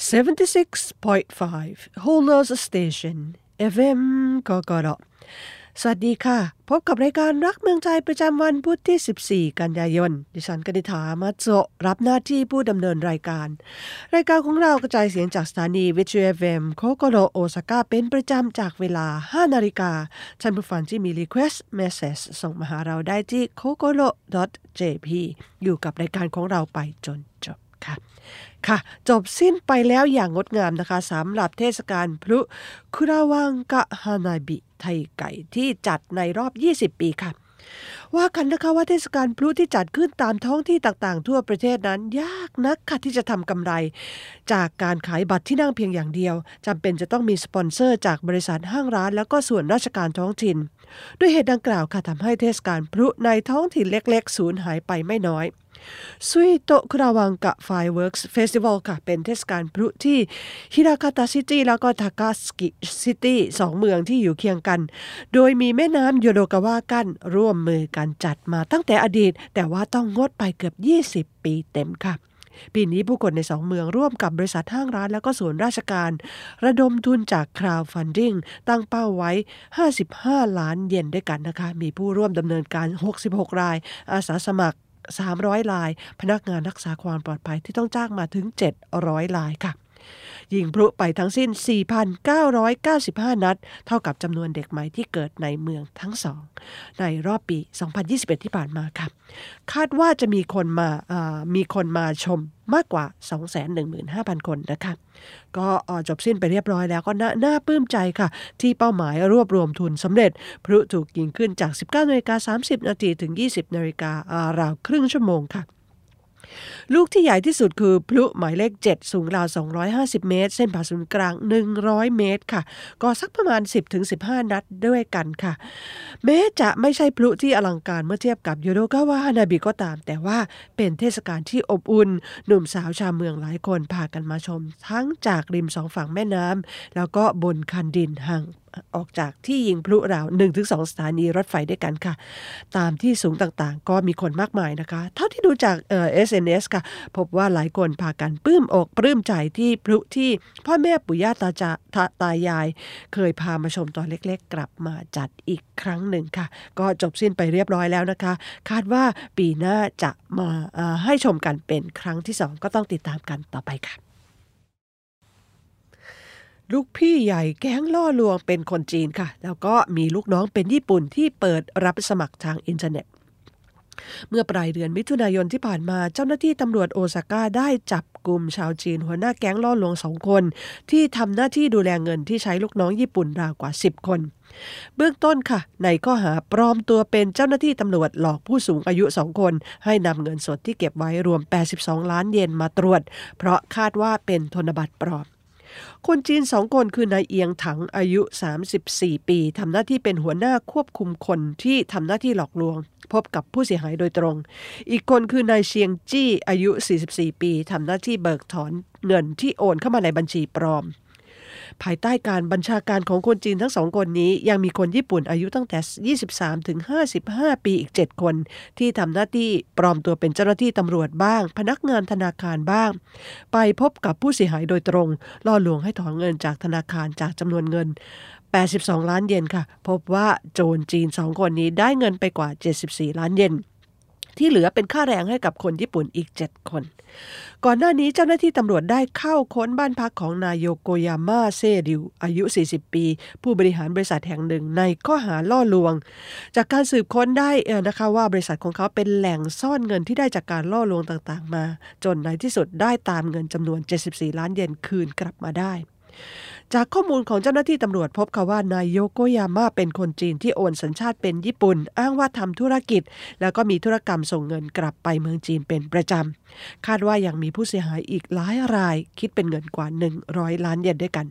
76.5 Holders Station FM กกรสวัสดีค่ะ พบกับรายการรักเมืองใจประจำวันพุธที่ 14 กันยายน ดิฉันกนิฐามาโจรับหน้าที่ผู้ดำเนินรายการ รายการของเรากระจายเสียงจากสถานีวิทยุ FM โคโกโรโอซาก้าเป็นประจำจากเวลา 5 นาฬิกาท่านผู้ฟังที่มี Request Message ส่งมาหาเราได้ที่ kokoro.jp อยู่กับรายการของเราไปจนจบ ค่ะ ค่ะ จบสิ้นไปแล้วอย่างงดงามนะคะสำหรับเทศกาลพลุคุราวังกะฮานาบิไทไก่ที่จัดในรอบ 20 ปีค่ะว่ากันนะคะว่าเทศกาลพลุที่จัดขึ้นตามท้องที่ต่างๆ ทั่วประเทศนั้นยากนักค่ะที่จะทำกำไร จากการขายบัตรที่นั่งเพียงอย่างเดียวจำเป็นจะต้องมีสปอนเซอร์จากบริษัทห้างร้าน แล้วก็ส่วนราชการท้องถิ่น ด้วยเหตุดังกล่าวค่ะทำให้เทศกาลพลุในท้องถิ่นเล็กๆ สูญหายไปไม่น้อย ซุยโตคุราวังกะ Fireworks Festival ค่ะ เป็นเทศกาลพลุที่ฮิราคาตะ City แล้วก็ทากัตสึกิ City สองเมืองที่อยู่เคียงกัน โดยมีแม่น้ำโยโดกาวะกั้นร่วมมือกันจัดมาตั้งแต่อดีต แต่ว่าต้องงดไปเกือบ 20 ปีเต็มค่ะปีนี้ผู้คนในสองเมืองร่วมกับบริษัทห้างร้านแล้วก็ส่วนราชการ ระดมทุนจากคราวฟันดิ้งตั้งเป้าไว้ 55 ล้านเยนด้วยกันนะคะ มีผู้ร่วมดำเนินการ 66 ราย อาสาสมัคร 300 ลาย พนักงานรักษาความปลอดภัยที่ต้องจ้างมาถึง 700 ลายค่ะ ยิงพลุไปทั้งสิ้น 4,995 นัด เท่ากับจำนวนเด็กใหม่ที่เกิดในเมืองทั้งสอง ในรอบปี 2021 ที่ผ่านมาค่ะ คาดว่าจะมีคนมามีคนมาชมมากกว่า 215,000 คนนะคะ ก็จบสิ้นไปเรียบร้อยแล้วก็น่านาปลื้มใจค่ะ ที่เป้าหมายรวบรวมทุนสำเร็จพลุถูกยิงขึ้นจาก 19นาฬิกา30 นาทีถึง 20นาฬิการาวครึ่งชั่วโมงค่ะ ลูกที่ใหญ่ที่สุดคือพลุหมายเลข 7 สูงราว 250 เมตร เส้นผ่าศูนย์กลาง 100 เมตรค่ะ ก็สักประมาณ 10-15 นัดด้วยกันค่ะ แม้จะไม่ใช่พลุที่อลังการเมื่อเทียบกับโยโดกาวะฮานาบิก็ตาม แต่ว่าเป็นเทศกาลที่อบอุ่น หนุ่มสาวชาวเมืองหลายคนพากันมาชม ทั้งจากริมสองฝั่งแม่น้ำแล้วก็บนคันดินห่างออกจากที่ยิงพลุราว1-2สถานีรถไฟด้วยกันค่ะ ตามที่สูงต่างๆ ก็มีคนมากมายนะคะ เท่าที่ดูจากเอ่อ SNS ค่ะ พบว่าหลายคนพากันปลื้มอกปลื้มใจที่พลุที่พ่อแม่ปู่ย่าตาจาตาตายาย เคยพามาชมตอนเล็กๆ กลับมาจัดอีกครั้งหนึ่งค่ะ ก็จบสิ้นไปเรียบร้อยแล้วนะคะ คาดว่าปีหน้าจะมาให้ชมกันเป็นครั้งที่ 2 ก็ต้องติดตามกันต่อไปค่ะ ลูกพี่ใหญ่แก๊งล่อลวงเป็นคนจีนค่ะ แล้วก็มีลูกน้องเป็นญี่ปุ่นที่เปิดรับสมัครทางอินเทอร์เน็ต เมื่อปลายเดือนมิถุนายนที่ผ่านมาเจ้าหน้าที่ตำรวจโอซาก้าได้จับกลุ่มชาวจีนหัวหน้าแก๊งล่อลวงสองคน ที่ทำหน้าที่ดูแลเงินที่ใช้ลูกน้องญี่ปุ่นราวกว่า 10 คน เบื้องต้นค่ะ ในข้อหาปลอมตัวเป็นเจ้าหน้าที่ตำรวจหลอกผู้สูงอายุสองคน ให้นำเงินสดที่เก็บไว้รวม 82 ล้านเยนมาตรวจ เพราะคาดว่าเป็นธนบัตรปลอม คนจีนสองคนคือนายเอียงถังอายุ 34 ปีทำหน้าที่เป็นหัวหน้าควบคุมคนที่ทำหน้าที่หลอกลวง พบกับผู้เสียหายโดยตรง อีกคนคือนายเชียงจี้อายุ 44 ปีทำหน้าที่เบิกถอนเงินที่โอนเข้ามาในบัญชีปลอม ภายใต้การบัญชาการของคนจีนทั้งสองคนนี้ยังมีคนญี่ปุ่นอายุตั้งแต่ 23 ถึง 55 ปีอีก 7 คน ที่ทำหน้าที่ปลอมตัวเป็นเจ้าหน้าที่ตำรวจบ้าง พนักงานธนาคารบ้าง ไปพบกับผู้เสียหายโดยตรง ล่อลวงให้ถอนเงินจากธนาคารจากจำนวนเงิน 82 ล้านเยนค่ะ พบว่าโจรจีนสองคนนี้ได้เงินไปกว่า 74 ล้านเยน ที่เหลือเป็นค่าแรงให้กับคนญี่ปุ่นอีก 7 คน ก่อนหน้านี้เจ้าหน้าที่ตำรวจได้เข้าค้นบ้านพักของนายโยโกยาม่าเซริว อายุ 40 ปี ผู้บริหารบริษัทแห่งหนึ่งในข้อหาล่อลวง จากการสืบค้นได้นะคะว่าบริษัทของเขาเป็นแหล่งซ่อนเงินที่ได้จากการล่อลวงต่างๆ มา จนในที่สุดได้ตามเงินจำนวน 74 ล้านเยนคืนกลับมาได้ จากข้อมูลของเจ้าหน้าที่ตำรวจพบค่ะว่านายโยโกยาม่าเป็นคนจีนที่โอนสัญชาติเป็นญี่ปุ่น อ้างว่าทำธุรกิจ แล้วก็มีธุรกรรมส่งเงินกลับไปเมืองจีนเป็นประจำ คาดว่ายังมีผู้เสียหายอีกหลายราย คิดเป็นเงินกว่า 100 ล้านเยนด้วยกัน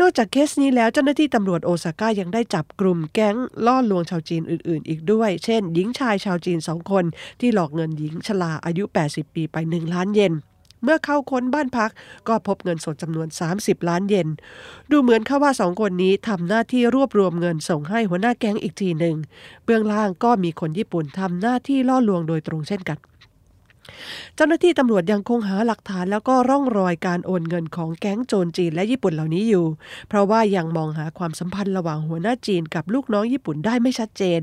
นอกจากเคสนี้แล้วเจ้าหน้าที่ตำรวจโอซาก้ายังได้จับกลุ่มแก๊งล่อลวงชาวจีนอื่น ๆ อีกด้วย เช่น หญิงชายชาวจีนสองคนที่หลอกเงินหญิงชราอายุ 80 ปีไป 1 ล้านเยน เมื่อเข้าค้นบ้านพักก็พบเงินสดจำนวน 30 ล้านเยน ดูเหมือนข่าว่าสองคนนี้ทำหน้าที่รวบรวมเงินส่งให้หัวหน้าแก๊งอีกทีหนึ่ง เบื้องล่างก็มีคนญี่ปุ่นทำหน้าที่ล่อลวงโดยตรงเช่นกัน เจ้าหน้าที่ตำรวจยังคงหาหลักฐานแล้วก็ร่องรอยการโอนเงินของแก๊งโจรจีนและญี่ปุ่นเหล่านี้อยู่ เพราะว่ายังมองหาความสัมพันธ์ระหว่างหัวหน้าจีนกับลูกน้องญี่ปุ่นได้ไม่ชัดเจน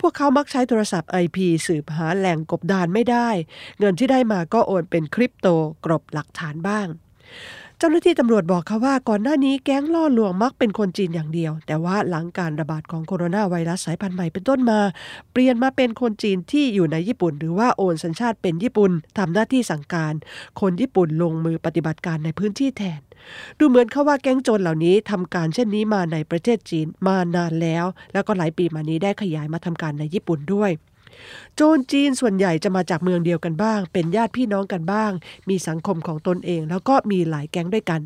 พวกเขามักใช้โทรศัพท์ IP สืบหาแหล่งกบดานไม่ได้ เงินที่ได้มาก็โอนเป็นคริปโตกรบหลักฐานบ้าง เจ้าหน้าที่ตำรวจบอกเขาว่าก่อนหน้านี้แก๊งล่อลวงมักเป็นคนจีนอย่างเดียว แต่ว่าหลังการระบาดของโคโรนาไวรัสสายพันธุ์ใหม่เป็นต้นมา เปลี่ยนมาเป็นคนจีนที่อยู่ในญี่ปุ่น หรือว่าโอนสัญชาติเป็นญี่ปุ่นทำหน้าที่สั่งการ คนญี่ปุ่นลงมือปฏิบัติการในพื้นที่แทน ดูเหมือนเขาว่าแก๊งโจรเหล่านี้ทำการเช่นนี้มาในประเทศจีนมานานแล้ว แล้วก็หลายปีมานี้ได้ขยายมาทำการในญี่ปุ่นด้วย โจรจีนส่วนใหญ่จะมาจากเมืองเดียวกันบ้าง เป็นญาติพี่น้องกันบ้าง มีสังคมของตนเอง แล้วก็มีหลายแก๊งด้วยกัน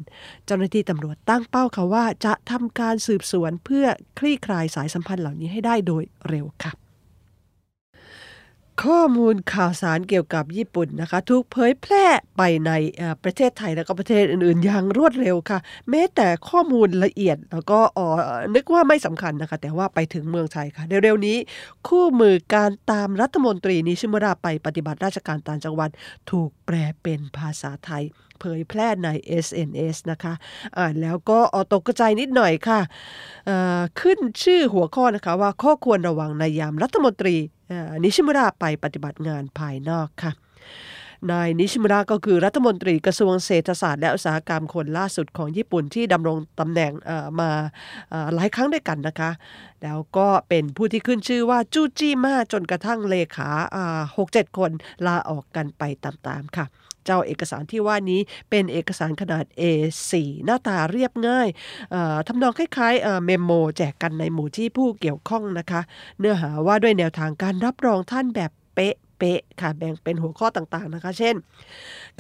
เจ้าหน้าที่ตำรวจตั้งเป้าเขาว่าจะทำการสืบสวนเพื่อคลี่คลายสายสัมพันธ์เหล่านี้ให้ได้โดยเร็วค่ะ ข้อมูลข่าวสารเกี่ยวกับญี่ปุ่นนะคะ ถูกเผยแพร่ไปในประเทศไทยแล้วก็ประเทศอื่นๆ อย่างรวดเร็วค่ะ แม้แต่ข้อมูลละเอียดแล้วก็อ๋อนึกว่าไม่สำคัญนะคะ แต่ว่าไปถึงเมืองไทยค่ะเร็วๆนี้ คู่มือการตามรัฐมนตรีนิชิมุระไปปฏิบัติราชการต่างจังหวัด ถูกแปลเป็นภาษาไทย เผยแพร่ใน SNS นะคะ อ่านแล้วก็ออตกใจนิดหน่อยค่ะ ขึ้นชื่อหัวข้อนะคะว่าข้อควรระวังในยามรัฐมนตรีนิชิมุระไปปฏิบัติงานภายนอกค่ะนายนิชิมุระก็คือรัฐมนตรีกระทรวงเศรษฐศาสตร์และอุตสาหกรรมคนล่าสุดของญี่ปุ่นที่ดำรงตำแหน่งมาหลายครั้งด้วยกันนะคะ แล้วก็เป็นผู้ที่ขึ้นชื่อว่าจู้จี้มาจนกระทั่งเลขาหกเจ็ดคนลาออกกันไปตามๆค่ะ เจ้าเอกสารที่ว่านี้เป็นเอกสารขนาด A4 หน้าตาเรียบง่ายทำนองคล้ายๆ memo แจกกันในหมู่ที่ผู้เกี่ยวข้องนะคะ เนื้อหาว่าด้วยแนวทางการรับรองท่านแบบเป๊ะเป๊ะค่ะแบ่งเป็นหัวข้อต่างๆนะคะ เช่น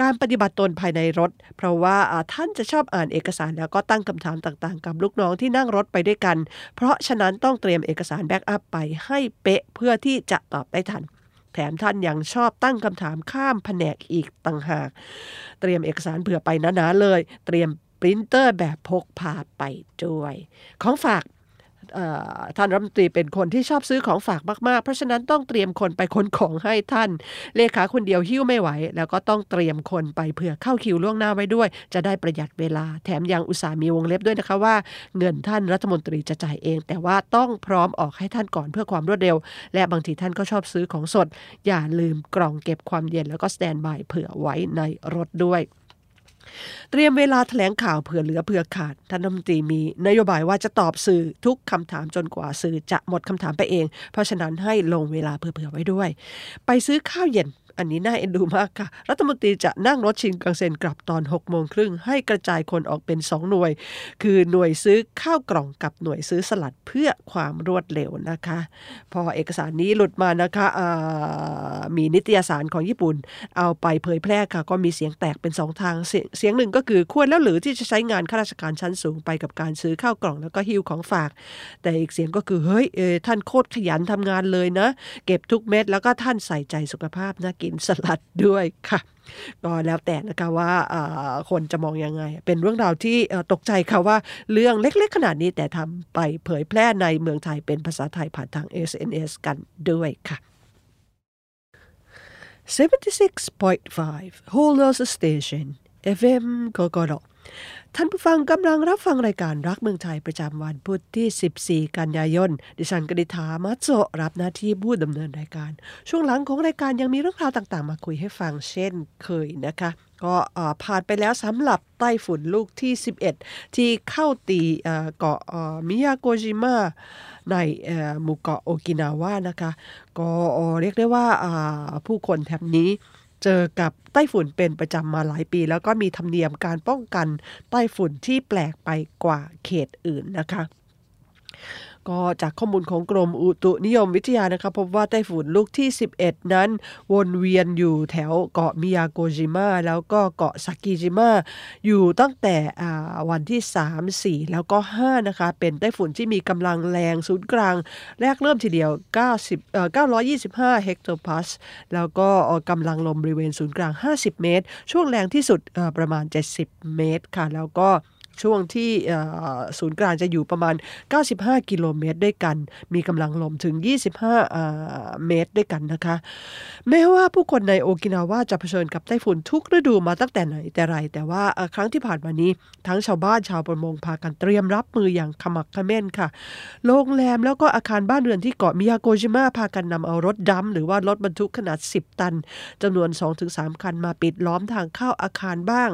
การปฏิบัติตนภายในรถ เพราะว่าท่านจะชอบอ่านเอกสารแล้วก็ตั้งคำถามต่างๆ กับลูกน้องที่นั่งรถไปด้วยกัน เพราะฉะนั้นต้องเตรียมเอกสาร backup ไปให้เป๊ะเพื่อที่จะตอบได้ทัน แถมท่านยังชอบตั้งคำถามข้ามแผนกอีกต่างหาก เตรียมเอกสารเผื่อไปหนาๆเลย เตรียมปรินเตอร์แบบพกพาไปด้วย ของฝาก ท่านรัฐมนตรีเป็นคนที่ชอบซื้อของฝากมาก ๆ เพราะฉะนั้นต้องเตรียมคนไปขนของให้ท่าน เลขาคนเดียวหิ้วไม่ไหว แล้วก็ต้องเตรียมคนไปเผื่อเข้าคิวล่วงหน้าไว้ด้วย จะได้ประหยัดเวลา แถมยังอุตส่าห์มีวงเล็บด้วยนะคะว่า เงินท่านรัฐมนตรีจะจ่ายเอง แต่ว่าต้องพร้อมออกให้ท่านก่อนเพื่อความรวดเร็ว และบางทีท่านก็ชอบซื้อของสด อย่าลืมกล่องเก็บความเย็นแล้วก็สแตนบายเผื่อไว้ในรถด้วย เตรียมเวลาแถลงข่าวเผื่อเหลือเผื่อขาดท่านรัฐมนตรีมีนโยบายว่าจะตอบสื่อทุกคำถามจนกว่าสื่อจะหมดคำถามไปเอง เพราะฉะนั้นให้ลงเวลาเผื่อๆไว้ด้วย ไปซื้อข้าวเย็น อันนี้น่าเอ็นดูมากค่ะ รัฐมนตรีจะนั่งรถชินกังเซนกลับตอน6โมงครึ่งให้กระจายคนออกเป็น 2 หน่วย คือหน่วยซื้อข้าวกล่องกับหน่วยซื้อสลัดเพื่อความรวดเร็วนะคะ พอเอกสารนี้หลุดมานะคะมีนิตยสารของญี่ปุ่น เอาไปเผยแพร่ค่ะ ก็มีเสียงแตกเป็น 2 ทางเสเสียงหนึ่งก็คือควรแล้วหรือที่จะใช้งานข้าราชการชั้นสูงไปกับการซื้อข้าวกล่องแล้วก็หิ้วของฝาก แต่อีกเสียงก็คือเฮ้ยท่านโคตรขยันทำงานเลยนะ เก็บทุกเม็ดแล้วก็ท่านใส่ใจสุขภาพนะกินสลัดด้วยค่ะ ก็แล้วแต่นะคะว่าคนจะมองยังไง เป็นเรื่องราวที่ตกใจค่ะว่าเรื่องเล็กๆขนาดนี้แต่ทำไปเผยแพร่ในเมืองไทยเป็นภาษาไทยผ่านทาง SNS กันด้วยค่ะ76.5 Holders Station FM กกร ท่านผู้ฟังกำลังรับฟังรายการรักเมืองไทยประจำวันพุธที่ 14 กันยายน ดิฉันกนิธามาโจรับหน้าที่ผู้ดำเนินรายการ ช่วงหลังของรายการยังมีเรื่องราวต่างๆ มาคุยให้ฟังเช่นเคยนะคะ ก็ผ่านไปแล้วสำหรับไต้ฝุ่นลูกที่ 11 ที่เข้าตีเกาะมิยาโกจิมะในหมู่เกาะโอกินาวานะคะ ก็เรียกได้ว่าผู้คนแถบนี้ เจอกับไต้ฝุ่นเป็นประจำมาหลายปี แล้วก็มีธรรมเนียมการป้องกันไต้ฝุ่นที่แปลกไปกว่าเขตอื่นนะคะ ก็จากข้อมูลของกรมอุตุนิยมวิทยานะคะพบว่าไต้ฝุ่นลูกที่ 11 นั้น วนเวียนอยู่แถวเกาะมิยาโกจิมะแล้วก็เกาะซากิจิมะอยู่ตั้งแต่วันที่ 3 4 แล้วก็ 5 นะคะ เป็นไต้ฝุ่นที่มีกำลังแรงศูนย์กลาง แรกเริ่มทีเดียว 90เอ่อ925 เฮกโตพาสแล้วก็กำลังลมบริเวณศูนย์กลาง 50 เมตร ช่วงแรงที่สุดประมาณ 70 เมตรค่ะ แล้วก็ ช่วงที่ศูนย์กลางจะอยู่ประมาณ 95 กิโลเมตรด้วยกัน มีกำลังลมถึง 25 เมตรด้วยกันนะคะ แม้ว่าผู้คนในโอกินาวาจะเผชิญกับไต้ฝุ่นทุกฤดูมาตั้งแต่ไหนแต่ไร แต่ว่าครั้งที่ผ่านมานี้ ทั้งชาวบ้านชาวประมงพากันเตรียมรับมืออย่างขมักขม้นค่ะ โรงแรมแล้วก็อาคารบ้านเรือนที่เกาะมิยาโกชิมะพากันนำเอารถดำหรือว่ารถบรรทุกขนาด 10 ตันจำนวน 2-3 คันมาปิดล้อมทางเข้าอาคารบ้าง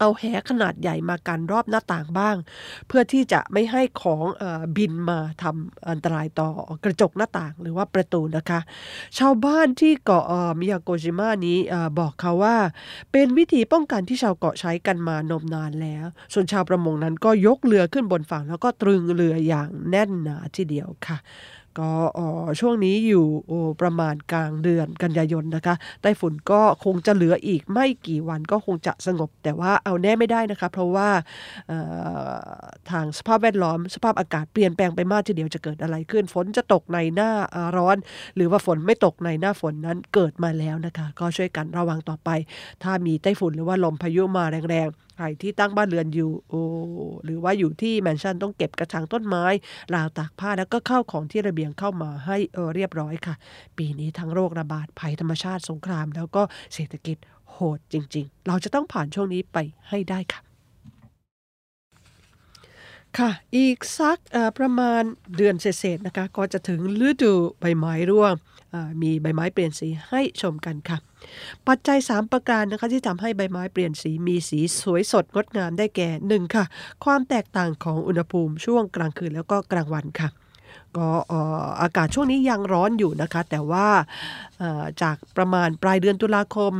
เอาแหขนาดใหญ่มากันรอบหน้าต่างบ้าง เพื่อที่จะไม่ให้ของอบินมาทำอันตรายต่อกระจกหน้าต่างหรือว่าประตูนะคะ ชาวบ้านที่เกาะมิยาโกจิมะนี้บอกเขาว่า เป็นวิธีป้องกันที่ชาวเกาะใช้กันมานมนานแล้ว ส่วนชาวประมงนั้นก็ยกเรือขึ้นบนฝั่ง แล้วก็ตรึงเรืออย่างแน่นหนาทีเดียวค่ะ ก็ช่วงนี้อยู่ประมาณกลางเดือนกันยายนนะคะไต้ฝุ่นก็คงจะเหลืออีกไม่กี่วันก็คงจะสงบ แต่ว่าเอาแน่ไม่ได้นะคะ เพราะว่าทางสภาพแวดล้อมสภาพอากาศเปลี่ยนแปลงไปมากทีเดียวจะเกิดอะไรขึ้น ฝนจะตกในหน้าร้อน หรือว่าฝนไม่ตกในหน้าฝนนั้นเกิดมาแล้วนะคะ ก็ช่วยกันระวังต่อไป ถ้ามีไต้ฝุ่นหรือว่าลมพายุมาแรงๆ รที่ตั้งบ้านเรือนอยู่โอหรือว่าอยู่ที่แมนชั่นต้องเก็บกระถางต้นไม้ ราวตากผ้าแล้วก็เข้าของที่ระเบียงเข้ามาให้เออเรียบร้อยค่ะ ปีนี้ทั้งโรคระบาดภัยธรรมชาติสงคราม แล้วก็เศรษฐกิจโหดจริง ๆ เราจะต้องผ่านช่วงนี้ไปให้ได้ค่ะค่ะ อีกสักประมาณเดือนเศษๆนะคะ ก็จะถึงฤดูใบไม้ร่วง มีใบไม้เปลี่ยนสีให้ชมกันค่ะ ปัจจัย 3 ประการนะคะที่ทำให้ใบไม้เปลี่ยนสีมีสีสวยสดงดงามได้แก่ 1. ค่ะ ความแตกต่างของอุณหภูมิช่วงกลางคืนแล้วก็กลางวันค่ะก็อากาศช่วงนี้ยังร้อนอยู่นะคะ แต่ว่าจากประมาณปลายเดือนตุลาคม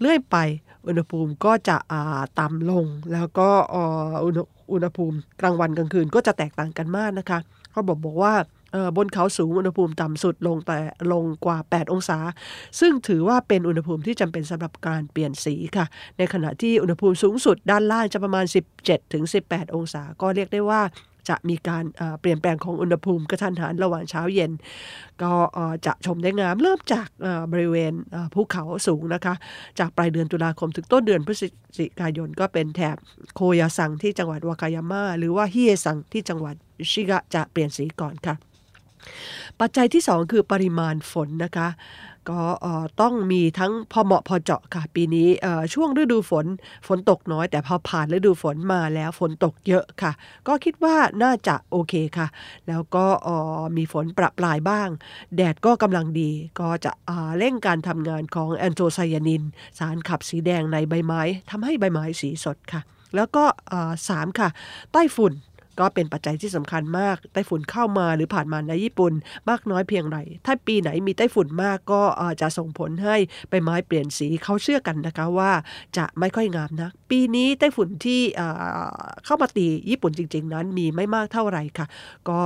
เรื่อยไปอุณหภูมิก็จะต่ำลง แล้วก็อุณหภูมิกลางวันกลางคืนก็จะแตกต่างกันมากนะคะเขาบอกบอกว่า บนเขาสูงอุณหภูมิต่ำสุดลงแต่ลงกว่า 8 องศา ซึ่งถือว่าเป็นอุณหภูมิที่จำเป็นสำหรับการเปลี่ยนสีค่ะ ในขณะที่อุณหภูมิสูงสุดด้านล่างจะประมาณ 17-18 องศา ก็เรียกได้ว่าจะมีการเปลี่ยนแปลงของอุณหภูมิกระทันหันระหว่างเช้าเย็น ก็จะชมได้งามเริ่มจากบริเวณภูเขาสูงนะคะ จากปลายเดือนตุลาคมถึงต้นเดือนพฤศจิกายนก็เป็นแถบโคยาซังที่จังหวัดวากายาม่าหรือว่าฮิเอซังที่จังหวัดชิกะจะเปลี่ยนสีก่อนค่ะ ปัจจัยที่ 2 คือปริมาณฝนนะคะ ก็ต้องมีทั้งพอเหมาะพอเจาะค่ะ ปีนี้ช่วงฤดูฝนฝนตกน้อย แต่พอผ่านฤดูฝนมาแล้วฝนตกเยอะค่ะ ก็คิดว่าน่าจะโอเคค่ะ แล้วก็มีฝนประปรายบ้าง แดดก็กำลังดีก็จะเร่งการทำงานของแอนโทไซยานิน สารขับสีแดงในใบไม้ทำให้ใบไม้สีสดค่ะ แล้วก็สามค่ะ ใต้ฝุ่น ก็เป็นปัจจัยที่สำคัญมากไต้ฝุ่นเข้ามาหรือผ่านมาในญี่ปุ่นมากน้อยเพียงไร ถ้าปีไหนมีไต้ฝุ่นมากก็จะส่งผลให้ใบไม้เปลี่ยนสีเขาเชื่อกันนะคะว่าจะไม่ค่อยงามนะ ปีนี้ไต้ฝุ่นที่เข้ามาตีญี่ปุ่นจริง ๆ นั้นมีไม่มากเท่าไหร่ค่ะ ก็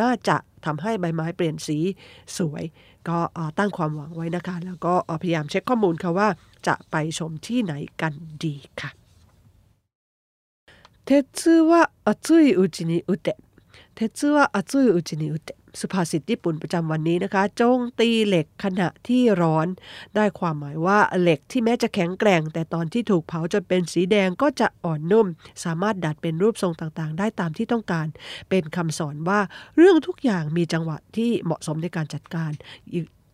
น่าจะทำให้ใบไม้เปลี่ยนสีสวย ก็ตั้งความหวังไว้นะคะ แล้วก็พยายามเช็คข้อมูลค่ะว่าจะไปชมที่ไหนกันดีค่ะ 鉄は熱いうちに打て鉄は熱いうちに打てสุภาษิตญี่ปุ่นประจำวันนี้นะคะจงตีเหล็กขณะที่ร้อน ได้ความหมายว่าเหล็กที่แม้จะแข็งแกร่ง แต่ตอนที่ถูกเผาจนเป็นสีแดงก็จะอ่อนนุ่ม สามารถดัดเป็นรูปทรงต่างๆ ได้ตามที่ต้องการ เป็นคำสอนว่าเรื่องทุกอย่างมีจังหวะที่เหมาะสมในการจัดการ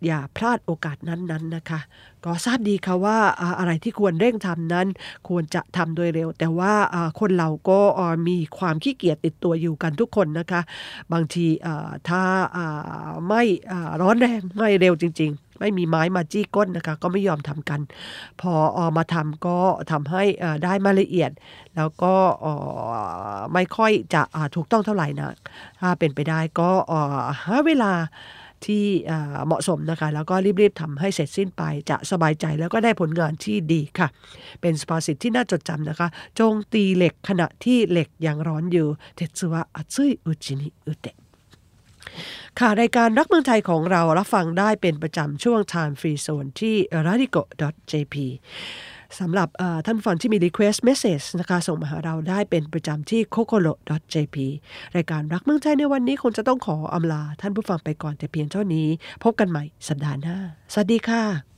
อย่าพลาดโอกาสนั้นๆนะคะ ก็ทราบดีค่ะว่าอะไรที่ควรเร่งทำนั้น ควรจะทำโดยเร็ว แต่ว่าคนเราก็มีความขี้เกียจติดตัวอยู่กันทุกคนนะคะ บางทีถ้าไม่ร้อนแรงไม่เร็วจริง ๆไม่มีไม้มาจี้ก้นนะคะ ก็ไม่ยอมทำกัน พออมาทำก็ทำให้ได้มาละเอียด แล้วก็ไม่ค่อยจะถูกต้องเท่าไหร่นะ ถ้าเป็นไปได้ก็หาเวลา ที่เหมาะสมนะคะ แล้วก็รีบๆทำให้เสร็จสิ้นไปจะสบายใจแล้วก็ได้ผลงานที่ดีค่ะ เป็นสภาษิตที่น่าจดจำนะคะ จงตีเหล็กขณะที่เหล็กยังร้อนอยู่เทสึวะอัซึยอุจินิอุเตะค่ะ รายการรักเมืองไทยของเรารับฟังได้เป็นประจำช่วง Time Free Zone ที่ radico.jp สำหรับท่านฟังที่มี request message นะคะส่งมาหาเราได้เป็นประจำที่ kokoro.jp รายการรักเมืองไทยในวันนี้คงจะต้องขออำลาท่านผู้ฟังไปก่อนแต่เพียงเท่านี้ พบกันใหม่สัปดาห์หน้า สวัสดีค่ะ